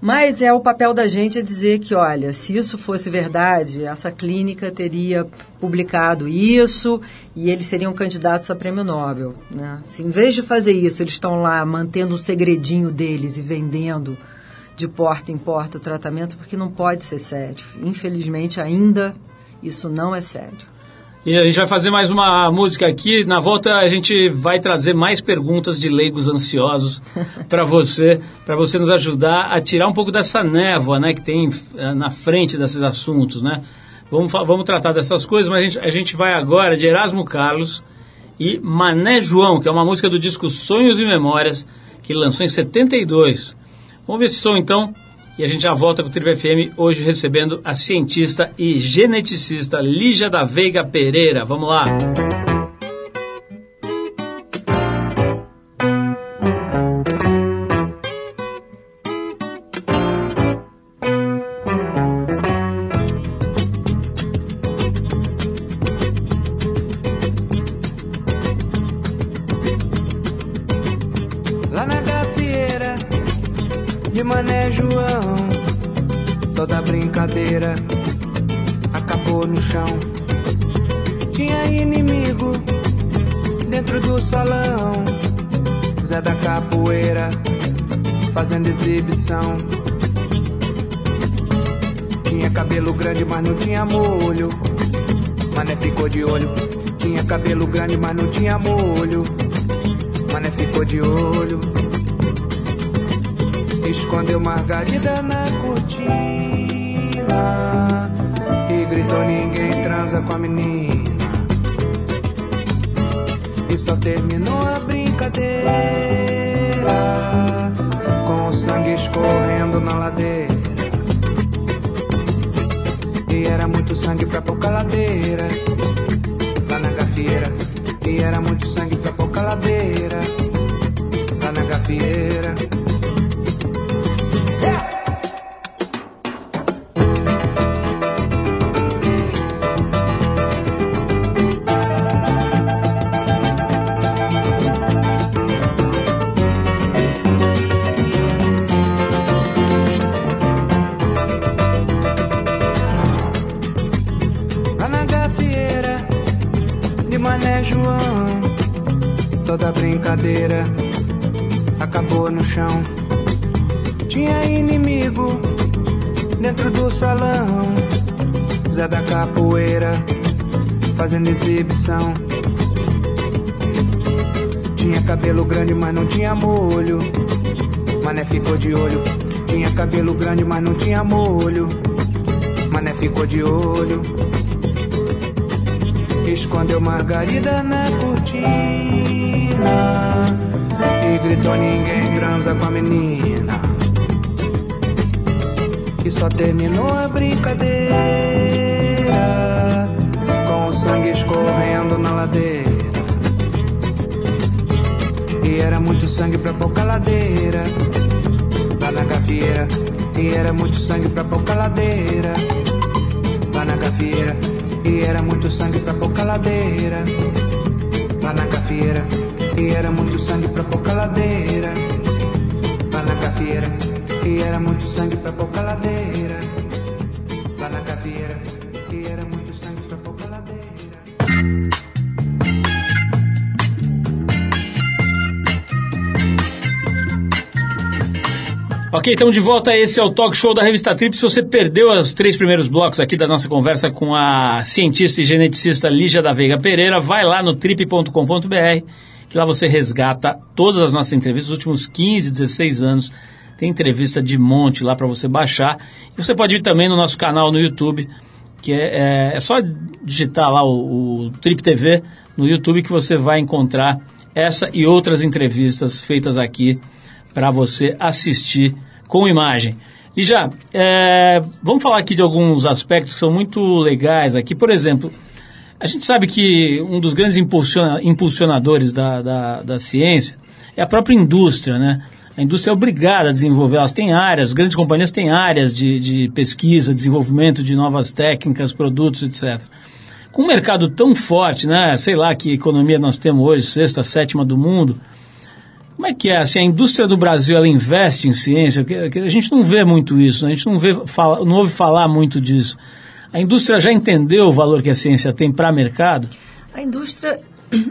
Mas é o papel da gente é dizer que, olha, se isso fosse verdade, essa clínica teria publicado isso e eles seriam candidatos a prêmio Nobel. Né? Se em vez de fazer isso, eles estão lá mantendo o segredinho deles e vendendo de porta em porta o tratamento, porque não pode ser sério. Infelizmente, ainda Isso não é sério. E a gente vai fazer mais uma música aqui. Na volta a gente vai trazer mais perguntas de leigos ansiosos para você, para você nos ajudar a tirar um pouco dessa névoa, né, que tem eh, na frente desses assuntos, né? Vamos, vamos tratar dessas coisas, mas a gente, a gente vai agora de Erasmo Carlos e Mané João, que é uma música do disco Sonhos e Memórias, que lançou em 72. Vamos ver esse som então, e a gente já volta com o Tribo FM, hoje recebendo a cientista e geneticista Lígia da Veiga Pereira. Vamos lá! Lá chão. Tinha inimigo dentro do salão, Zé da Capoeira fazendo exibição. Tinha cabelo grande, mas não tinha molho. Mané ficou de olho. Tinha cabelo grande, mas não tinha molho. Mané ficou de olho. Escondeu Margarida na cortina. E gritou: Ninguém transa com a menina. E só terminou a brincadeira. Com o sangue escorrendo na ladeira. E era muito sangue pra pouca ladeira. Lá na gafieira. E era muito sangue pra pouca ladeira. Lá na gafieira. Salão, Zé da Capoeira fazendo exibição. Tinha cabelo grande, mas não tinha molho. Mané ficou de olho. Tinha cabelo grande, mas não tinha molho. Mané ficou de olho. Escondeu Margarida na cortina E gritou ninguém transa com a menina E só terminou a brincadeira Com o sangue escorrendo na ladeira. E era muito sangue pra pouca ladeira Lá na gafieira. E era muito sangue pra pouca ladeira Lá na gafieira. E era muito sangue pra pouca ladeira Lá na gafieira. E era muito sangue pra pouca ladeira Lá na gafieira E era muito sangue pra pouca ladeira Lá na gafieira E era muito sangue pra pouca ladeira Ok, estamos de volta. Esse é o Talk Show da Revista Trip. Se você perdeu os três primeiros blocos aqui da nossa conversa com a cientista e geneticista Lígia da Veiga Pereira, vai lá no trip.com.br, que lá você resgata todas as nossas entrevistas dos últimos 15, 16 anos. Tem entrevista de monte lá para você baixar. E você pode ir também no nosso canal no YouTube, que é, é, é só digitar lá o, o Trip TV no YouTube que você vai encontrar essa e outras entrevistas feitas aqui para você assistir com imagem. E já, é, vamos falar aqui de alguns aspectos que são muito legais aqui. Por exemplo, a gente sabe que um dos grandes impulsiona- impulsionadores da, da, da ciência é a própria indústria, né? A indústria é obrigada a desenvolver, elas têm áreas, grandes companhias têm áreas de, de pesquisa, desenvolvimento de novas técnicas, produtos, etc. Com um mercado tão forte, né? Sei lá que economia nós temos hoje, sexta, sétima do mundo, como é que é? Assim, a indústria do Brasil ela investe em ciência? A gente não vê muito isso, a gente não, vê, fala, não ouve falar muito disso. A indústria já entendeu o valor que a ciência tem para mercado? A indústria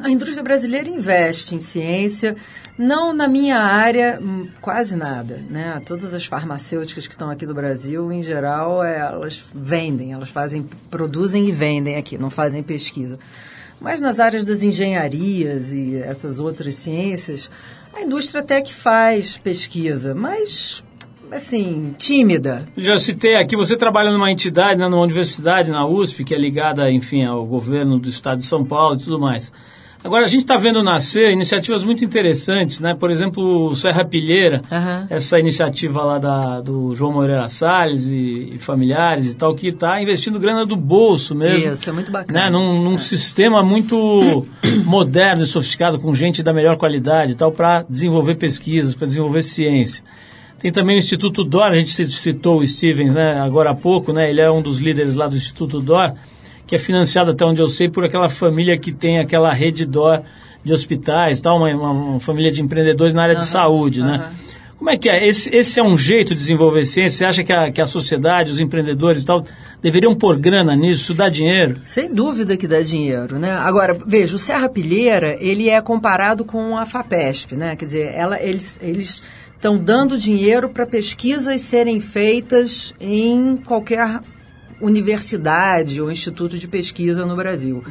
A indústria brasileira investe em ciência, não na minha área, hum, quase nada. Né? Todas as farmacêuticas que estão aqui do Brasil, em geral, elas vendem, elas fazem, produzem e vendem aqui, não fazem pesquisa. Mas nas áreas das engenharias e essas outras ciências, a indústria até que faz pesquisa, mas assim, tímida. Já citei aqui, você trabalha numa entidade, né, numa universidade, na USP, que é ligada, enfim, ao governo do estado de São Paulo e tudo mais. Agora, a gente está vendo nascer iniciativas muito interessantes, né? Por exemplo, o Serra Pilheira, Aham. essa iniciativa lá da, do João Moreira Salles e, e familiares e tal, que está investindo grana do bolso mesmo. Isso, é muito bacana Né? Num, isso, num é. sistema muito moderno e sofisticado, com gente da melhor qualidade e tal, para desenvolver pesquisas, para desenvolver ciência. Tem também o Instituto DOR, a gente citou o Stevens né, agora há pouco, né, ele é um dos líderes lá do Instituto DOR, que é financiado, até onde eu sei, por aquela família que tem aquela rede DOR de hospitais, tal, uma, uma- família de empreendedores na área de Aham, saúde. Né? Como é que é? Esse, esse é um jeito de desenvolver ciência? Você acha que a, que a sociedade, os empreendedores e tal, deveriam pôr grana nisso, isso dá dinheiro? Sem dúvida que dá dinheiro, né? Agora, veja, o Serra Pilheira, ele é comparado com a FAPESP, né? Quer dizer, ela, eles eles estão dando dinheiro para pesquisas serem feitas em qualquer universidade ou instituto de pesquisa no Brasil.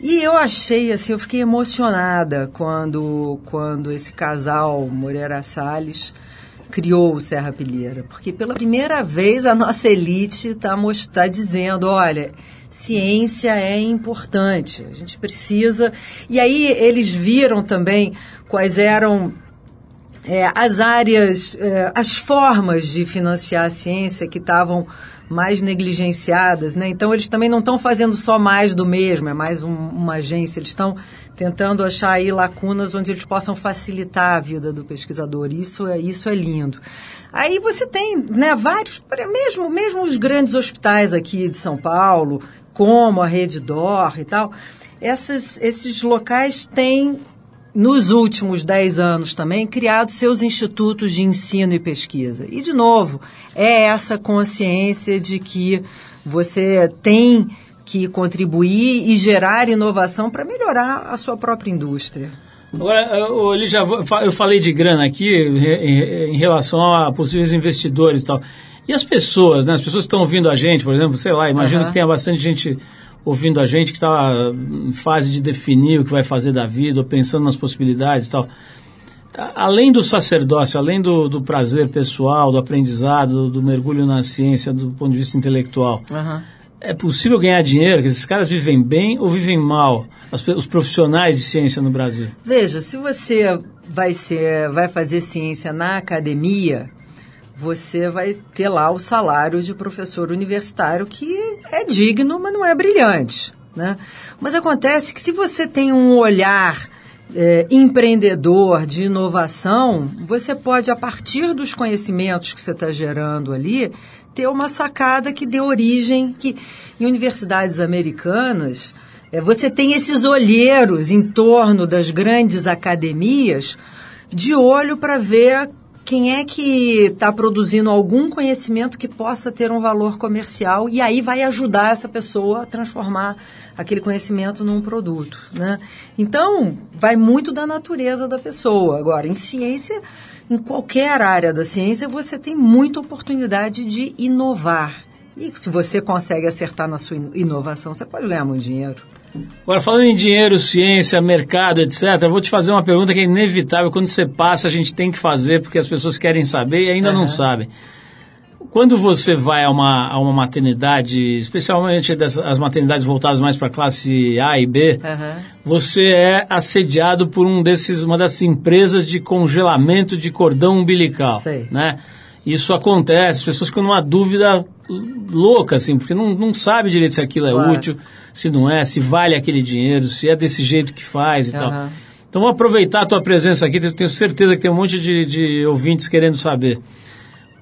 E eu achei, assim, eu fiquei emocionada quando, quando esse casal, Moreira Salles, criou o Serra Pilheira. Porque pela primeira vez a nossa elite está tá dizendo, olha, ciência é importante, a gente precisa... E aí eles viram também quais eram é, as áreas, é, as formas de financiar a ciência que estavam mais negligenciadas, né? Então eles também não estão fazendo só mais do mesmo, é mais um- uma agência, eles estão tentando achar aí lacunas onde eles possam facilitar a vida do pesquisador. Isso é isso é lindo. Aí você tem, né, vários, mesmo mesmo os grandes hospitais aqui de São Paulo, como a Rede Dor e tal, essas, esses locais têm nos últimos 10 anos também, criado seus institutos de ensino e pesquisa. E, de novo, é essa consciência de que você tem que contribuir e gerar inovação para melhorar a sua própria indústria. Agora, ô, Lígia, eu fa- eu falei de grana aqui em, relação a possíveis investidores e tal. E as pessoas, né? As pessoas que estão ouvindo a gente, por exemplo, sei lá, imagino Aham. que tenha bastante gente ouvindo a gente que está em fase de definir o que vai fazer da vida, ou pensando nas possibilidades e tal. Além do sacerdócio, além do, do prazer pessoal, do aprendizado, do mergulho na ciência, do ponto de vista intelectual, é possível ganhar dinheiro? Que esses caras vivem bem ou vivem mal? As os profissionais de ciência no Brasil. Veja, se você vai ser, vai fazer ciência na academia, você vai ter lá o salário de professor universitário que é digno, mas não é brilhante, né? Mas acontece que se você tem um olhar é, empreendedor de inovação, você pode, a partir dos conhecimentos que você está gerando ali, ter uma sacada que dê origem, que em universidades americanas, é, você tem esses olheiros em torno das grandes academias de olho para ver quem é que está produzindo algum conhecimento que possa ter um valor comercial e aí vai ajudar essa pessoa a transformar aquele conhecimento num produto, né? Então, vai muito da natureza da pessoa. Agora, em ciência, em qualquer área da ciência, você tem muita oportunidade de inovar. E se você consegue acertar na sua in- inovação, você pode ganhar muito dinheiro. Agora, falando em dinheiro, ciência, mercado, etc., eu vou te fazer uma pergunta que é inevitável. Quando você passa, a gente tem que fazer, porque as pessoas querem saber e ainda não Aham. sabem. Quando você vai a uma, a uma maternidade, especialmente dessas, as maternidades voltadas mais para a classe A e B, você é assediado por um desses, uma dessas empresas de congelamento de cordão umbilical. Sei. Né? Isso acontece, as pessoas ficam numa dúvida louca, assim, porque não, não sabe direito se aquilo é Claro. útil, se não é, se vale aquele dinheiro, se é desse jeito que faz e tal. Aham. Então vou aproveitar a tua presença aqui, tenho certeza que tem um monte de, de ouvintes querendo saber.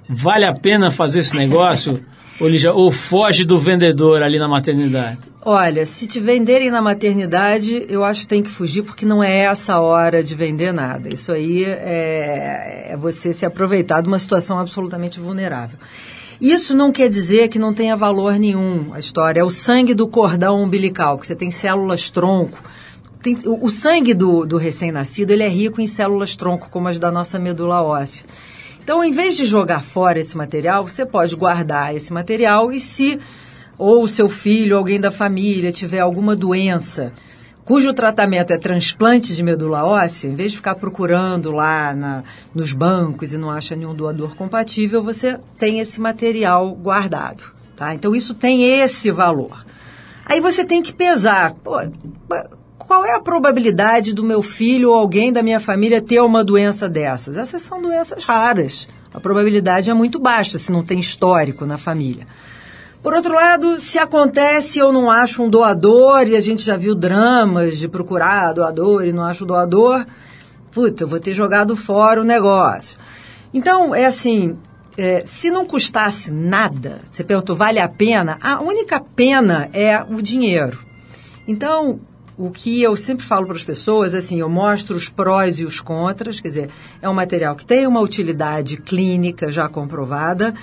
Vale a pena fazer esse negócio? ou, ou foge do vendedor ali na maternidade? Olha, se te venderem na maternidade, eu acho que tem que fugir porque não é essa a hora de vender nada. Isso aí é, é você se aproveitar de uma situação absolutamente vulnerável. Isso não quer dizer que não tenha valor nenhum. A história é o sangue do cordão umbilical, que você tem células tronco, tem- o, o sangue do, do recém-nascido ele é rico em células tronco, como as da nossa medula óssea. Então, em vez de jogar fora esse material, você pode guardar esse material e se ou o seu filho, alguém da família tiver alguma doença cujo tratamento é transplante de medula óssea, em vez de ficar procurando lá na- nos bancos e não acha nenhum doador compatível, você tem esse material guardado. Tá? Então, isso tem esse valor. Aí você tem que pesar. Pô, qual é a probabilidade do meu filho ou alguém da minha família ter uma doença dessas? Essas são doenças raras. A probabilidade é muito baixa se não tem histórico na família. Por outro lado, se acontece eu não acho um doador, e a gente já viu dramas de procurar doador e não acho doador, puta, eu vou ter jogado fora o negócio. Então, é assim, é, se não custasse nada, você perguntou, vale a pena? A única pena é o dinheiro. Então, o que eu sempre falo para as pessoas, assim, eu mostro os prós e os contras, quer dizer, é um material que tem uma utilidade clínica já comprovada,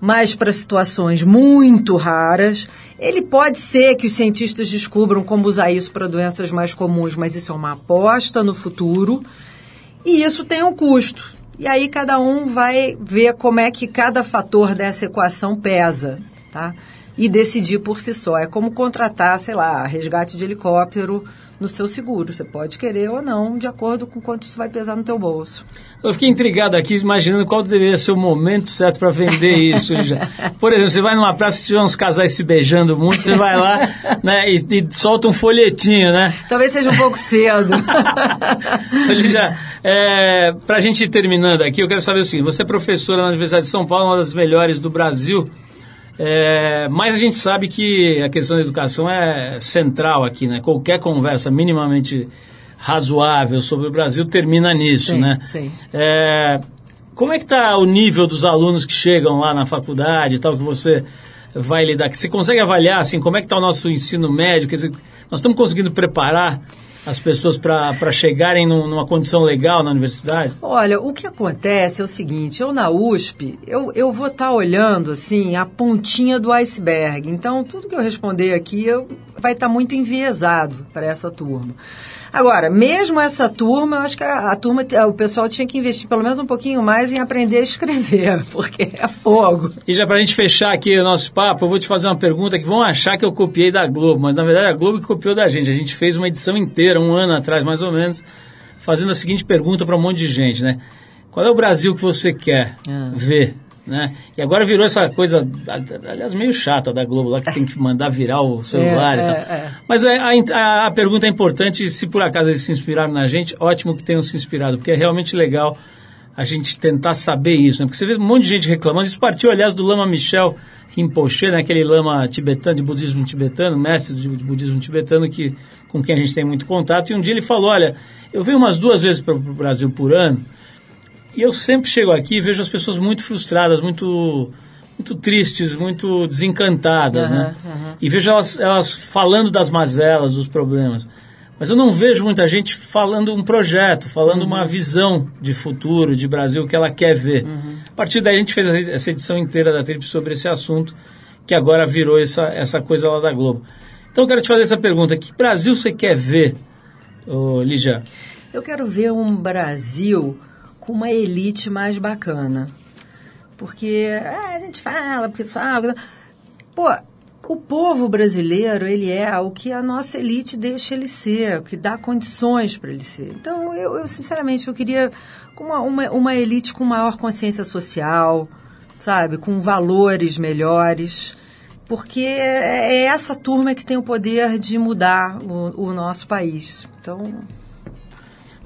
mas para situações muito raras, ele pode ser que os cientistas descubram como usar isso para doenças mais comuns, mas isso é uma aposta no futuro, e isso tem um custo. E aí cada um vai ver como é que cada fator dessa equação pesa, tá? E decidir por si só. É como contratar, sei lá, resgate de helicóptero no seu seguro. Você pode querer ou não, de acordo com quanto isso vai pesar no teu bolso. Eu fiquei intrigado aqui, imaginando qual deveria ser o momento certo para vender isso. já. Por exemplo, você vai numa praça e tiver uns casais se beijando muito, você vai lá né, e, e solta um folhetinho, né? Talvez seja um pouco cedo. Lígia, é, para a gente ir terminando aqui, eu quero saber o seguinte: você é professora na Universidade de São Paulo, uma das melhores do Brasil, é, mas a gente sabe que a questão da educação é central aqui, né? Qualquer conversa minimamente razoável sobre o Brasil termina nisso, Sim, né? sim. É, como é que está o nível dos alunos que chegam lá na faculdade e tal, que você vai lidar? Que você consegue avaliar, assim, como é que está o nosso ensino médio? Quer dizer, nós estamos conseguindo preparar as pessoas para chegarem num- numa condição legal na universidade? Olha, o que acontece é o seguinte, eu na USP, eu, eu vou estar olhando, assim, a pontinha do iceberg. Então, tudo que eu responder aqui eu, vai estar muito enviesado para essa turma. Agora, mesmo essa turma, eu acho que a, a turma, o pessoal tinha que investir pelo menos um pouquinho mais em aprender a escrever, porque é fogo. E já para a gente fechar aqui o nosso papo, eu vou te fazer uma pergunta que vão achar que eu copiei da Globo, mas na verdade a Globo que copiou da gente. A gente fez uma edição inteira, um ano atrás mais ou menos, fazendo a seguinte pergunta para um monte de gente, né? Qual é o Brasil que você quer Ah. ver? Né? E agora virou essa coisa, aliás, meio chata da Globo lá, que tem que mandar virar o celular É, e tal. é, é. Mas a, a- a pergunta é importante, se por acaso eles se inspiraram na gente, ótimo que tenham se inspirado, porque é realmente legal a gente tentar saber isso, né? Porque você vê um monte de gente reclamando, isso partiu, aliás, do Lama Michel Rinpoche, né? aquele lama tibetano, de budismo tibetano, mestre de, de budismo tibetano, que, com quem a gente tem muito contato, e um dia ele falou, olha, eu venho umas duas vezes para o Brasil por ano, e eu sempre chego aqui e vejo as pessoas muito frustradas, muito muito tristes, muito desencantadas, né? E vejo elas, elas falando das mazelas, dos problemas. Mas eu não vejo muita gente falando um projeto, falando uma visão de futuro, de Brasil, que ela quer ver. A partir daí a gente fez essa edição inteira da Trip sobre esse assunto, que agora virou essa, essa coisa lá da Globo. Então eu quero te fazer essa pergunta, que Brasil você quer ver, ô, Lígia? Eu quero ver um Brasil com uma elite mais bacana. Porque ah, a gente fala, fala. Pô, o povo brasileiro, ele é o que a nossa elite deixa ele ser, o que dá condições para ele ser. Então, eu, eu, sinceramente, eu queria uma, uma, uma elite com maior consciência social, sabe? Com valores melhores. Porque é é essa turma que tem o poder de mudar o, o nosso país. Então,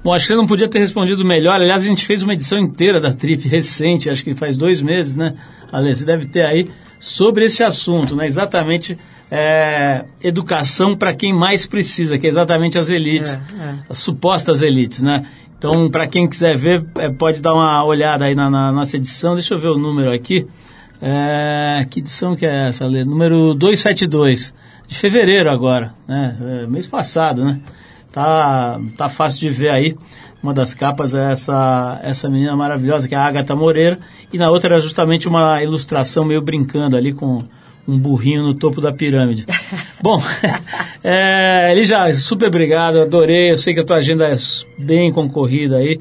Bom, acho que você não podia ter respondido melhor. Aliás, a gente fez uma edição inteira da Trip recente, acho que faz dois meses, né? Ale, você deve ter aí sobre esse assunto, né? Exatamente é, educação para quem mais precisa, que é exatamente as elites, É, é. as supostas elites, né? Então, para quem quiser ver, é, pode dar uma olhada aí na, na nossa edição. Deixa eu ver o número aqui. É, que edição que é essa, Ale? Número 272, de fevereiro agora, né? É, mês passado, né? Tá, tá fácil de ver aí. Uma das capas é essa, essa menina maravilhosa, que é a Agatha Moreira, e na outra era justamente uma ilustração meio brincando ali com um burrinho no topo da pirâmide. Bom, é, Elija, super obrigado, adorei. Eu sei que a tua agenda é bem concorrida aí.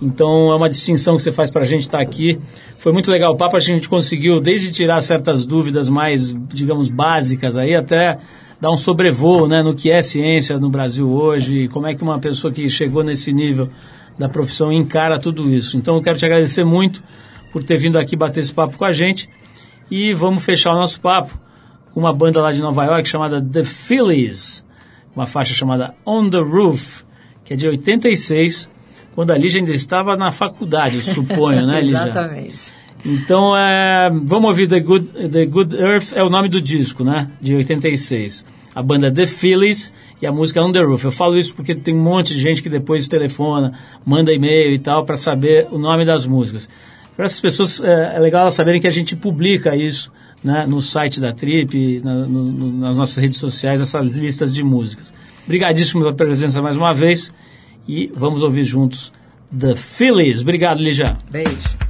Então é uma distinção que você faz para a gente estar aqui. Foi muito legal o papo, a gente conseguiu desde tirar certas dúvidas mais, digamos, básicas aí, até dar um sobrevoo né, no que é ciência no Brasil hoje, como é que uma pessoa que chegou nesse nível da profissão encara tudo isso. Então eu quero te agradecer muito por ter vindo aqui bater esse papo com a gente. E vamos fechar o nosso papo com uma banda lá de Nova York chamada The Phillies, uma faixa chamada On the Roof, que é de 86, quando a Lígia ainda estava na faculdade, suponho, né, Lígia? Exatamente. Então, é, vamos ouvir The Good, The Good Earth, é o nome do disco, né? De 86. A banda The Phillies e a música On The Roof. Eu falo isso porque tem um monte de gente que depois telefona, manda e-mail e tal, para saber o nome das músicas. Para essas pessoas, é, é legal elas saberem que a gente publica isso né, no site da Trip, na- no- nas nossas redes sociais, essas listas de músicas. Obrigadíssimo pela presença mais uma vez e vamos ouvir juntos The Phillies. Obrigado, Lígia. Beijo.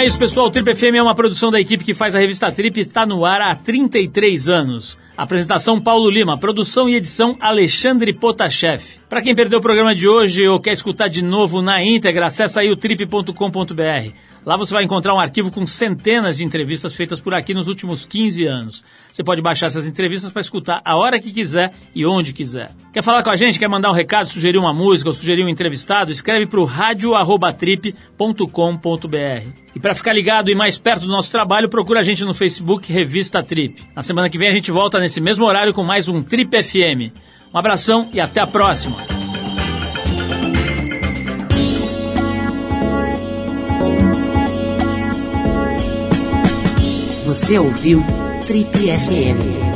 É isso, pessoal. O Trip FM é uma produção da equipe que faz a revista Trip e está no ar há 33 anos. Apresentação Paulo Lima, produção e edição Alexandre Potashev. Para quem perdeu o programa de hoje ou quer escutar de novo na íntegra, acessa aí o trip.com.br. Lá você vai encontrar um arquivo com centenas de entrevistas feitas por aqui nos últimos 15 anos. Você pode baixar essas entrevistas para escutar a hora que quiser e onde quiser. Quer falar com a gente? Quer mandar um recado, sugerir uma música ou sugerir um entrevistado? Escreve para o radio@trip.com.br. E para ficar ligado e mais perto do nosso trabalho, procura a gente no Facebook Revista Trip. Na semana que vem a gente volta nesse mesmo horário com mais um Trip FM. Um abração e até a próxima. Você ouviu Trip FM.